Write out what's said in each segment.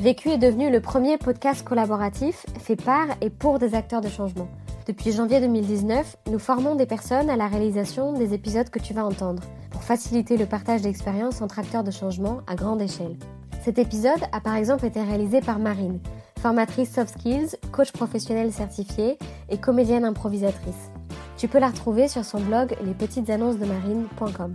Vécu est devenu le premier podcast collaboratif fait par et pour des acteurs de changement. Depuis janvier 2019, nous formons des personnes à la réalisation des épisodes que tu vas entendre, pour faciliter le partage d'expériences entre acteurs de changement à grande échelle. Cet épisode a par exemple été réalisé par Marine, formatrice soft skills, coach professionnel certifié et comédienne improvisatrice. Tu peux la retrouver sur son blog lespetitesannonces-de-marine.com.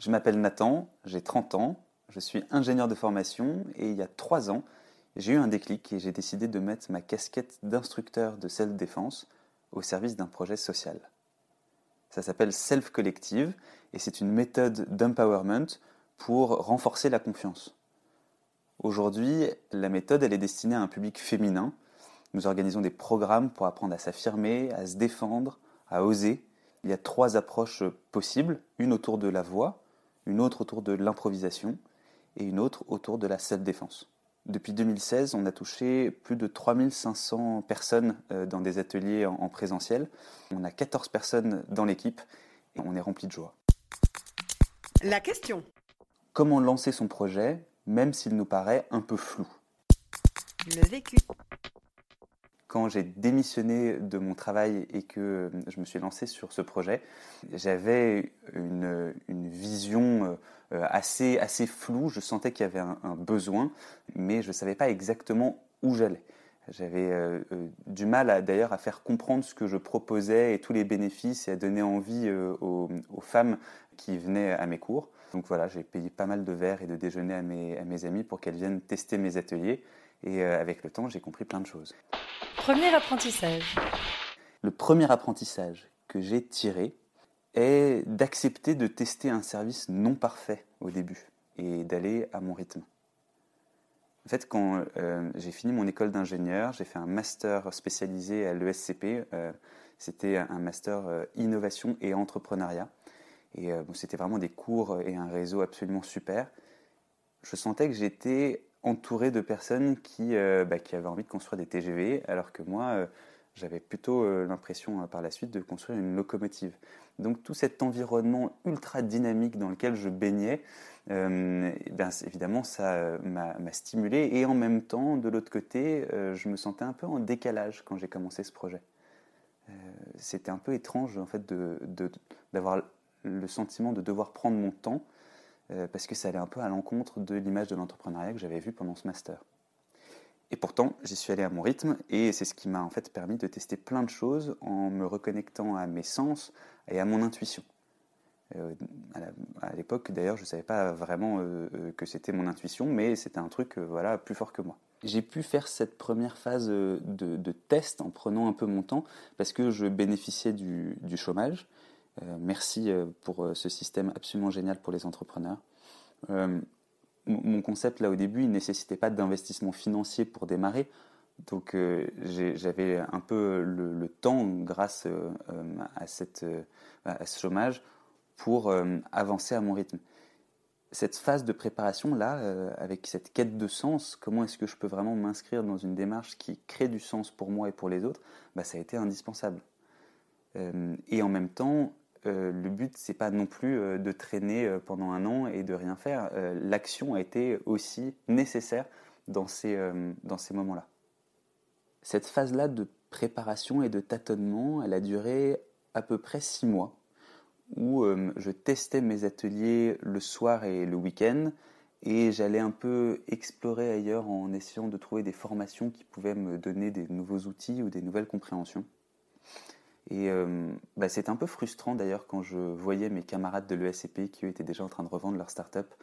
Je m'appelle Nathan, j'ai 30 ans, je suis ingénieur de formation et il y a 3 ans, j'ai eu un déclic et j'ai décidé de mettre ma casquette d'instructeur de self-défense au service d'un projet social. Ça s'appelle Self Collective et c'est une méthode d'empowerment pour renforcer la confiance. Aujourd'hui, la méthode elle est destinée à un public féminin. Nous organisons des programmes pour apprendre à s'affirmer, à se défendre, à oser. Il y a trois approches possibles, une autour de la voix, une autre autour de l'improvisation et une autre autour de la self-défense. Depuis 2016, on a touché plus de 3500 personnes euh, dans des ateliers en présentiel. On a 14 personnes dans l'équipe et on est rempli de joie. La question. Comment lancer son projet, même s'il nous paraît un peu flou? Le vécu. Quand j'ai démissionné de mon travail et que je me suis lancé sur ce projet, j'avais une, vision euh, assez, assez floue. Je sentais qu'il y avait un, besoin, mais je ne savais pas exactement où j'allais. J'avais euh, euh, du mal d'ailleurs à faire comprendre ce que je proposais et tous les bénéfices et à donner envie euh, aux, aux, femmes qui venaient à mes cours. Donc voilà, j'ai payé pas mal de verres et de déjeuners à mes, à mes amis pour qu'elles viennent tester mes ateliers. Et euh, avec le temps, j'ai compris plein de choses. Premier apprentissage. Le premier apprentissage que j'ai tiré est d'accepter de tester un service non parfait au début et d'aller à mon rythme. En fait, quand euh, j'ai fini mon école d'ingénieur, j'ai fait un master spécialisé à l'ESCP. Euh, c'était un master euh, innovation et entrepreneuriat. Et bon, c'était vraiment des cours et un réseau absolument super. Je sentais que j'étais entouré de personnes qui, bah, qui, avaient envie de construire des TGV, alors que moi, j'avais plutôt l'impression par la suite de construire une locomotive. Donc tout cet environnement ultra dynamique dans lequel je baignais, euh, ben, évidemment, ça m'a stimulé. Et en même temps, de l'autre côté, euh, je me sentais un peu en décalage quand j'ai commencé ce projet. Euh, C'était un peu étrange, en fait, d'avoir de, le sentiment de devoir prendre mon temps, euh, parce que ça allait un peu à l'encontre de l'image de l'entrepreneuriat que j'avais vu pendant ce master. Et pourtant, j'y suis allé à mon rythme, et c'est ce qui m'a en fait permis de tester plein de choses en me reconnectant à mes sens et à mon intuition. Euh, à l'époque, d'ailleurs, je ne savais pas vraiment euh, que c'était mon intuition, mais c'était un truc euh, voilà, plus fort que moi. J'ai pu faire cette première phase de, test en prenant un peu mon temps parce que je bénéficiais du chômage. Euh, merci pour ce système absolument génial pour les entrepreneurs. Euh, mon concept, là, au début, il ne nécessitait pas d'investissement financier pour démarrer. Donc, euh, j'avais un peu le, temps, grâce à, cette, ce chômage, pour euh, avancer à mon rythme. Cette phase de préparation là, euh, avec cette quête de sens, comment est-ce que je peux vraiment m'inscrire dans une démarche qui crée du sens pour moi et pour les autres, bah, ça a été indispensable. Euh, et en même temps, euh, le but c'est pas non plus euh, de traîner euh, pendant un an et de rien faire. L'action a été aussi nécessaire dans ces, dans ces moments-là. Cette phase-là de préparation et de tâtonnement, elle a duré à peu près six mois où je testais mes ateliers le soir et le week-end et j'allais un peu explorer ailleurs en essayant de trouver des formations qui pouvaient me donner des nouveaux outils ou des nouvelles compréhensions. Et euh, bah, c'était un peu frustrant d'ailleurs quand je voyais mes camarades de l'ESCP qui eux étaient déjà en train de revendre leur start-up.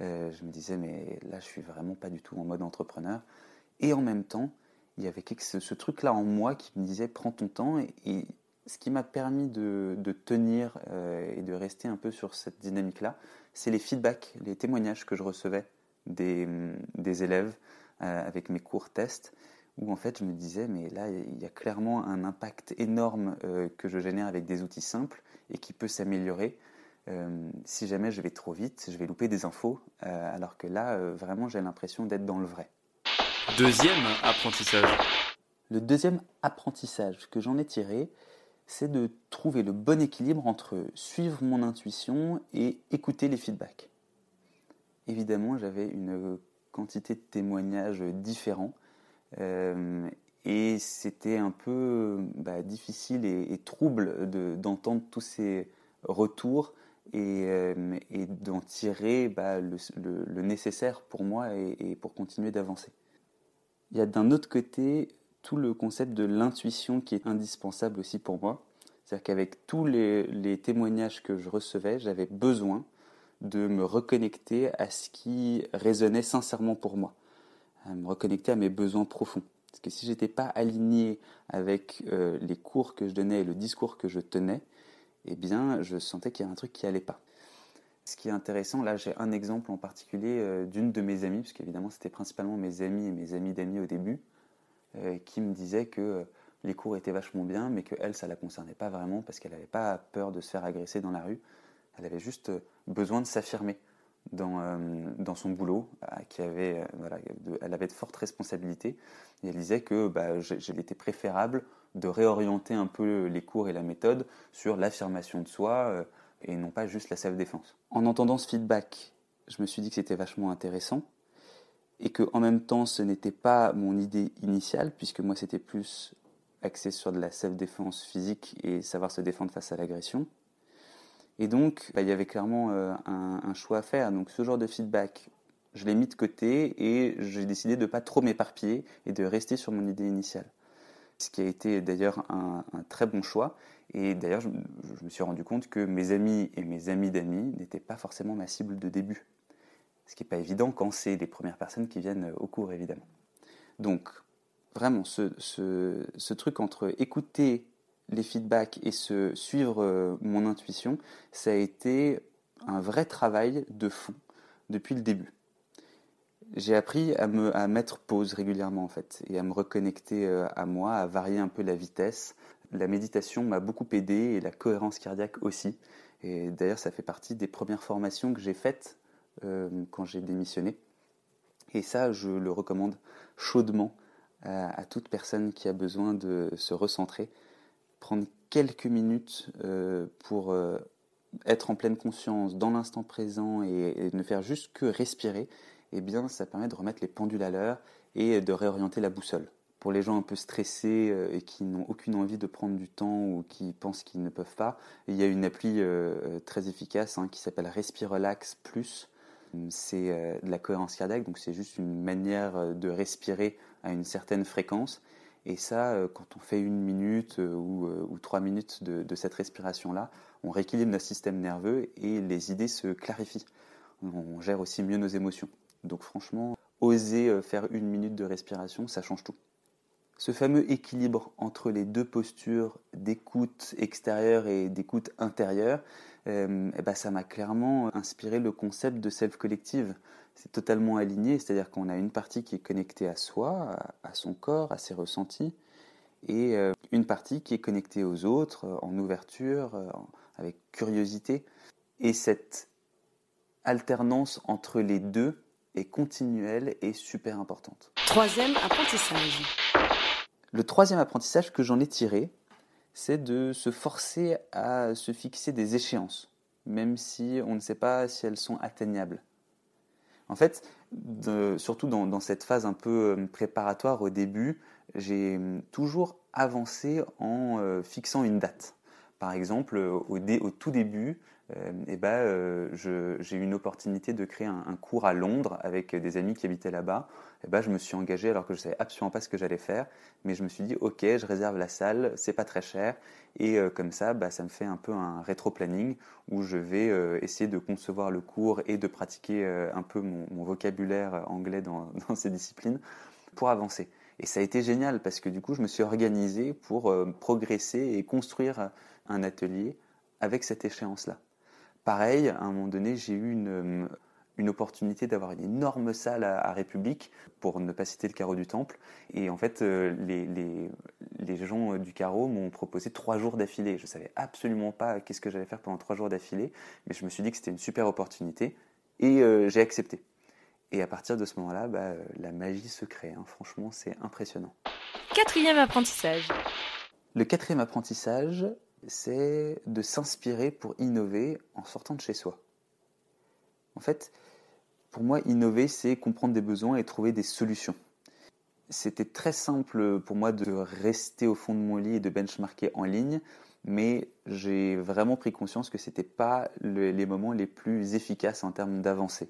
Euh, je me disais, mais là, je suis vraiment pas du tout en mode entrepreneur. Et en même temps, il y avait ce, truc-là en moi qui me disait, prends ton temps. Et, ce qui m'a permis de, tenir euh, et de rester un peu sur cette dynamique-là, c'est les feedbacks, les témoignages que je recevais des, des élèves avec mes cours tests où en fait je me disais mais là il y a clairement un impact énorme euh, que je génère avec des outils simples et qui peut s'améliorer. Euh, si jamais je vais trop vite, je vais louper des infos, euh, alors que là vraiment j'ai l'impression d'être dans le vrai. Deuxième apprentissage. Le deuxième apprentissage que j'en ai tiré, c'est de trouver le bon équilibre entre suivre mon intuition et écouter les feedbacks. Évidemment, j'avais une quantité de témoignages différents et c'était un peu bah, difficile et, trouble d'entendre tous ces retours et, euh, d'en tirer bah, le, nécessaire pour moi et, pour continuer d'avancer. Il y a d'un autre côté tout le concept de l'intuition qui est indispensable aussi pour moi. C'est-à-dire qu'avec tous les, les, témoignages que je recevais, j'avais besoin de me reconnecter à ce qui résonnait sincèrement pour moi à me reconnecter à mes besoins profonds. Parce que si j'étais pas aligné avec euh, les cours que je donnais et le discours que je tenais, eh bien, je sentais qu'il y avait un truc qui allait pas. Ce qui est intéressant, là, j'ai un exemple en particulier euh, d'une de mes amies, parce qu'évidemment, c'était principalement mes amis et mes amis d'amis au début, euh, qui me disaient que les cours étaient vachement bien, mais que elle, ça la concernait pas vraiment parce qu'elle n'avait pas peur de se faire agresser dans la rue. Elle avait juste besoin de s'affirmer dans, euh, dans son boulot, euh, qui avait, euh, voilà, elle avait de fortes responsabilités. Et elle disait que bah, il était préférable de réorienter un peu les cours et la méthode sur l'affirmation de soi et non pas juste la self-défense. En entendant ce feedback, je me suis dit que c'était vachement intéressant et que en même temps ce n'était pas mon idée initiale puisque moi c'était plus axé sur de la self-défense physique et savoir se défendre face à l'agression. Et donc, bah, il y avait clairement euh, un, choix à faire. Donc, ce genre de feedback, je l'ai mis de côté et j'ai décidé de ne pas trop m'éparpiller et de rester sur mon idée initiale. Ce qui a été d'ailleurs un, très bon choix. Et d'ailleurs, je, me suis rendu compte que mes amis et mes amis d'amis n'étaient pas forcément ma cible de début. Ce qui n'est pas évident quand c'est les premières personnes qui viennent au cours, évidemment. Donc, vraiment, ce, ce truc entre écouter les feedbacks et se suivre euh, mon intuition, ça a été un vrai travail de fond depuis le début. J'ai appris à me à mettre pause régulièrement en fait et à me reconnecter euh, à moi, à varier un peu la vitesse. La méditation m'a beaucoup aidé et la cohérence cardiaque aussi. Et d'ailleurs, ça fait partie des premières formations que j'ai faites euh, quand j'ai démissionné. Et ça, je le recommande chaudement à toute personne qui a besoin de se recentrer prendre quelques minutes euh, pour euh, être en pleine conscience, dans l'instant présent et, ne faire juste que respirer, eh bien ça permet de remettre les pendules à l'heure et de réorienter la boussole. Pour les gens un peu stressés euh, et qui n'ont aucune envie de prendre du temps ou qui pensent qu'ils ne peuvent pas, il y a une appli très efficace hein, qui s'appelle Respirelax Plus. C'est de la cohérence cardiaque, donc c'est juste une manière de respirer à une certaine fréquence et ça, euh, quand on fait une minute euh, euh, ou, trois minutes de, cette respiration-là, on rééquilibre notre système nerveux et les idées se clarifient. On gère aussi mieux nos émotions. Donc franchement, oser faire une minute de respiration, ça change tout. Ce fameux équilibre entre les deux postures d'écoute extérieure et d'écoute intérieure, eh ben, ça m'a clairement inspiré le concept de self-collective c'est totalement aligné, c'est-à-dire qu'on a une partie qui est connectée à soi, à, son corps, à ses ressentis, et euh, une partie qui est connectée aux autres, euh, en ouverture, euh, avec curiosité. Et cette alternance entre les deux est continuelle et super importante. Troisième apprentissage. Le troisième apprentissage que j'en ai tiré, c'est de se forcer à se fixer des échéances, même si on ne sait pas si elles sont atteignables. En fait, surtout dans, cette phase un peu euh, préparatoire au début, j'ai hum, toujours avancé en euh, fixant une date. Par exemple, au, tout début, euh, et ben, euh, j'ai eu une opportunité de créer un, cours à Londres avec des amis qui habitaient là-bas. Et ben, je me suis engagé alors que je savais absolument pas ce que j'allais faire, mais je me suis dit ok, je réserve la salle, c'est pas très cher, et euh, comme ça, bah, ça me fait un peu un rétro-planning où je vais euh, essayer de concevoir le cours et de pratiquer euh, un peu mon, vocabulaire anglais dans, dans ces disciplines pour avancer. Et ça a été génial parce que du coup, je me suis organisé pour euh, progresser et construire un atelier avec cette échéance-là. Pareil, à un moment donné, j'ai eu une, euh, une opportunité d'avoir une énorme salle à, à République, pour ne pas citer le carreau du Temple. Et en fait, euh, les, les, les gens euh, du carreau m'ont proposé trois jours d'affilée. Je savais absolument pas qu'est-ce que j'allais faire pendant trois jours d'affilée, mais je me suis dit que c'était une super opportunité et euh, j'ai accepté. Et à partir de ce moment-là, bah, la magie se crée. hein. Franchement, c'est impressionnant. Quatrième apprentissage. Le quatrième apprentissage, c'est de s'inspirer pour innover en sortant de chez soi. En fait, pour moi, innover, c'est comprendre des besoins et trouver des solutions. C'était très simple pour moi de rester au fond de mon lit et de benchmarker en ligne, mais j'ai vraiment pris conscience que ce n'était pas le- les moments les plus efficaces en termes d'avancée.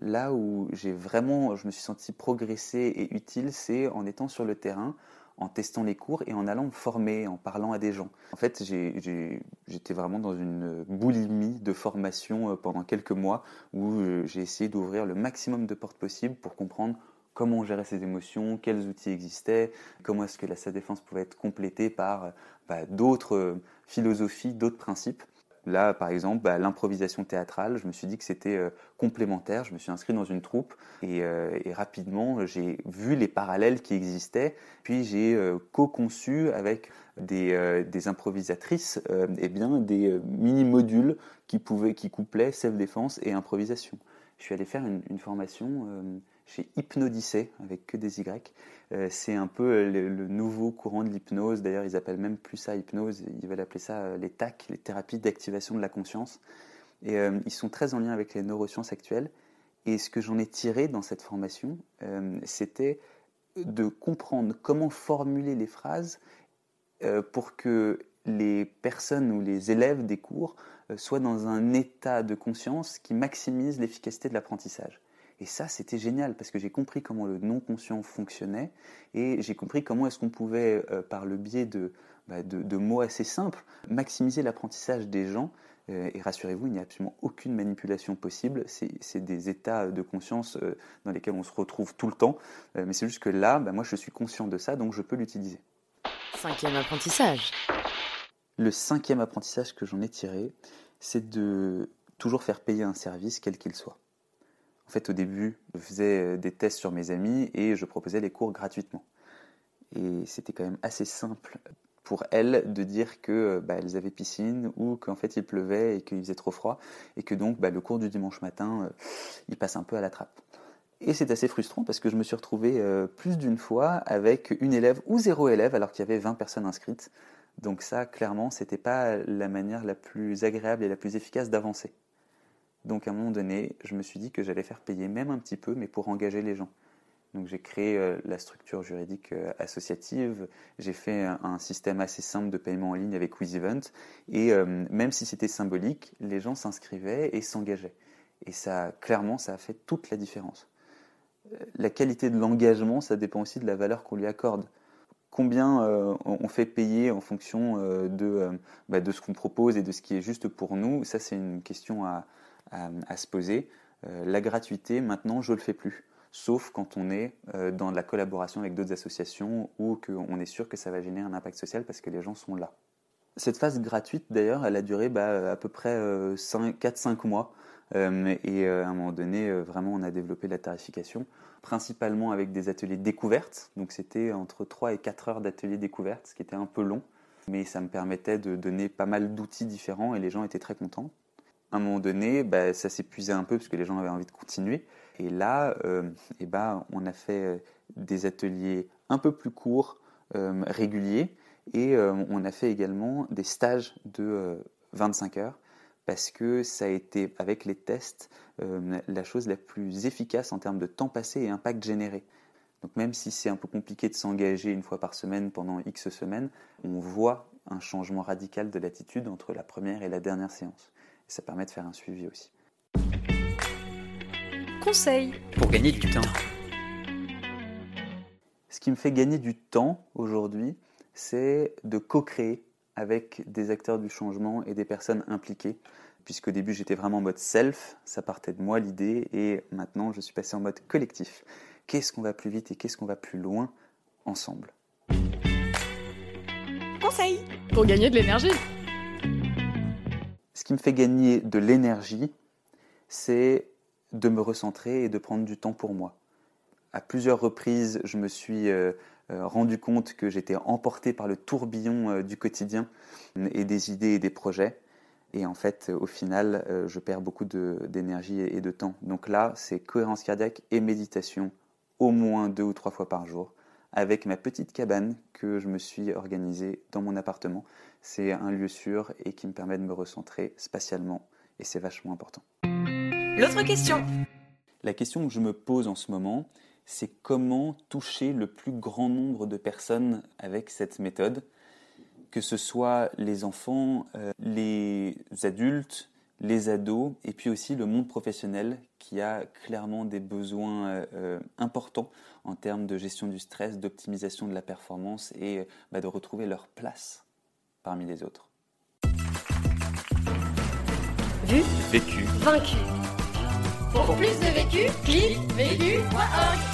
Là où j'ai vraiment, je me suis senti progresser et utile, c'est en étant sur le terrain, en testant les cours et en allant me former, en parlant à des gens. En fait, j'étais vraiment dans une boulimie de formation euh, pendant quelques mois où euh, j'ai essayé d'ouvrir le maximum de portes possibles pour comprendre comment on gérait ses émotions, quels outils existaient, comment est-ce que la sa défense pouvait être complétée par euh, bah, d'autres philosophies, d'autres principes. Là, par exemple, bah, l'improvisation théâtrale, je me suis dit que c'était euh, complémentaire. Je me suis inscrit dans une troupe et, euh, et rapidement, j'ai vu les parallèles qui existaient. Puis j'ai euh, co-conçu avec des, improvisatrices eh bien, des mini-modules qui, pouvaient, qui couplaient self-défense et improvisation. Je suis allé faire une, formation euh, chez Hypnodyssée avec que des Y. Euh, c'est un peu euh, le, nouveau courant de l'hypnose. D'ailleurs, ils appellent même plus ça hypnose. Ils veulent appeler ça les TAC, les thérapies d'activation de la conscience. Et ils sont très en lien avec les neurosciences actuelles. Et ce que j'en ai tiré dans cette formation, c'était de comprendre comment formuler les phrases pour que les personnes ou les élèves des cours euh, soient dans un état de conscience qui maximise l'efficacité de l'apprentissage. Et ça, c'était génial parce que j'ai compris comment le non-conscient fonctionnait et j'ai compris comment est-ce qu'on pouvait, euh, par le biais de, bah, de, de mots assez simples, maximiser l'apprentissage des gens. Euh, et rassurez-vous, il n'y a absolument aucune manipulation possible. C'est des états de conscience dans lesquels on se retrouve tout le temps. Mais c'est juste que là, bah, moi, je suis conscient de ça, donc je peux l'utiliser. Cinquième apprentissage. Le cinquième apprentissage que j'en ai tiré, c'est de toujours faire payer un service, quel qu'il soit. En fait, au début, je faisais euh, des tests sur mes amis et je proposais les cours gratuitement. Et c'était quand même assez simple pour elles de dire que bah, elles avaient piscine ou qu'en fait il pleuvait et qu'il faisait trop froid et que donc bah, le cours du dimanche matin, euh, il passe un peu à la trappe. Et c'est assez frustrant parce que je me suis retrouvé euh, plus d'une fois avec une élève ou zéro élève alors qu'il y avait 20 personnes inscrites. Donc ça, clairement, c'était pas la manière la plus agréable et la plus efficace d'avancer. Donc à un moment donné, je me suis dit que j'allais faire payer même un petit peu, mais pour engager les gens. Donc j'ai créé euh, la structure juridique euh, associative, j'ai fait un, système assez simple de paiement en ligne avec WizEvent, et euh, même si c'était symbolique, les gens s'inscrivaient et s'engageaient. Et ça, clairement, ça a fait toute la différence. La qualité de l'engagement, ça dépend aussi de la valeur qu'on lui accorde combien euh, on fait payer en fonction euh, de, euh, bah, de ce qu'on propose et de ce qui est juste pour nous, ça c'est une question à, se poser. La gratuité, maintenant, je ne le fais plus, sauf quand on est dans de la collaboration avec d'autres associations ou qu'on est sûr que ça va générer un impact social parce que les gens sont là. Cette phase gratuite, d'ailleurs, elle a duré bah, à peu près 4-5 mois. Euh, et euh, à un moment donné, euh, vraiment, on a développé la tarification, principalement avec des ateliers découvertes. Donc c'était entre 3 et 4 heures d'ateliers découvertes, ce qui était un peu long. Mais ça me permettait de donner pas mal d'outils différents et les gens étaient très contents. À un moment donné, bah, ça s'épuisait un peu parce que les gens avaient envie de continuer. Et là, euh, eh ben, on a fait des ateliers un peu plus courts, réguliers, et on a fait également des stages de euh, 25 heures parce que ça a été, avec les tests, euh, la chose la plus efficace en termes de temps passé et impact généré. Donc même si c'est un peu compliqué de s'engager une fois par semaine pendant X semaines, on voit un changement radical de l'attitude entre la première et la dernière séance. ça permet de faire un suivi aussi. Conseil Pour gagner du temps. Ce qui me fait gagner du temps aujourd'hui, c'est de co-créer avec des acteurs du changement et des personnes impliquées. Puisqu'au début j'étais vraiment en mode self, ça partait de moi l'idée, et maintenant je suis passé en mode collectif. Qu'est-ce qu'on va plus vite et qu'est-ce qu'on va plus loin ensemble? Conseil Pour gagner de l'énergie Ce qui me fait gagner de l'énergie, c'est de me recentrer et de prendre du temps pour moi. À plusieurs reprises, je me suis euh, rendu compte que j'étais emporté par le tourbillon euh, du quotidien et des idées et des projets. Et en fait, au final, euh, je perds beaucoup d'énergie et de temps. Donc là, c'est cohérence cardiaque et méditation au moins deux ou trois fois par jour avec ma petite cabane que je me suis organisée dans mon appartement. C'est un lieu sûr et qui me permet de me recentrer spatialement et c'est vachement important. L'autre question La question que je me pose en ce moment, c'est comment toucher le plus grand nombre de personnes avec cette méthode, que ce soit les enfants, euh, les adultes, les ados, et puis aussi le monde professionnel qui a clairement des besoins euh, euh, importants en termes de gestion du stress, d'optimisation de la performance et euh, bah, de retrouver leur place parmi les autres. Vu, Vécu. vaincu. Pour plus de vécu, clique vécu.org.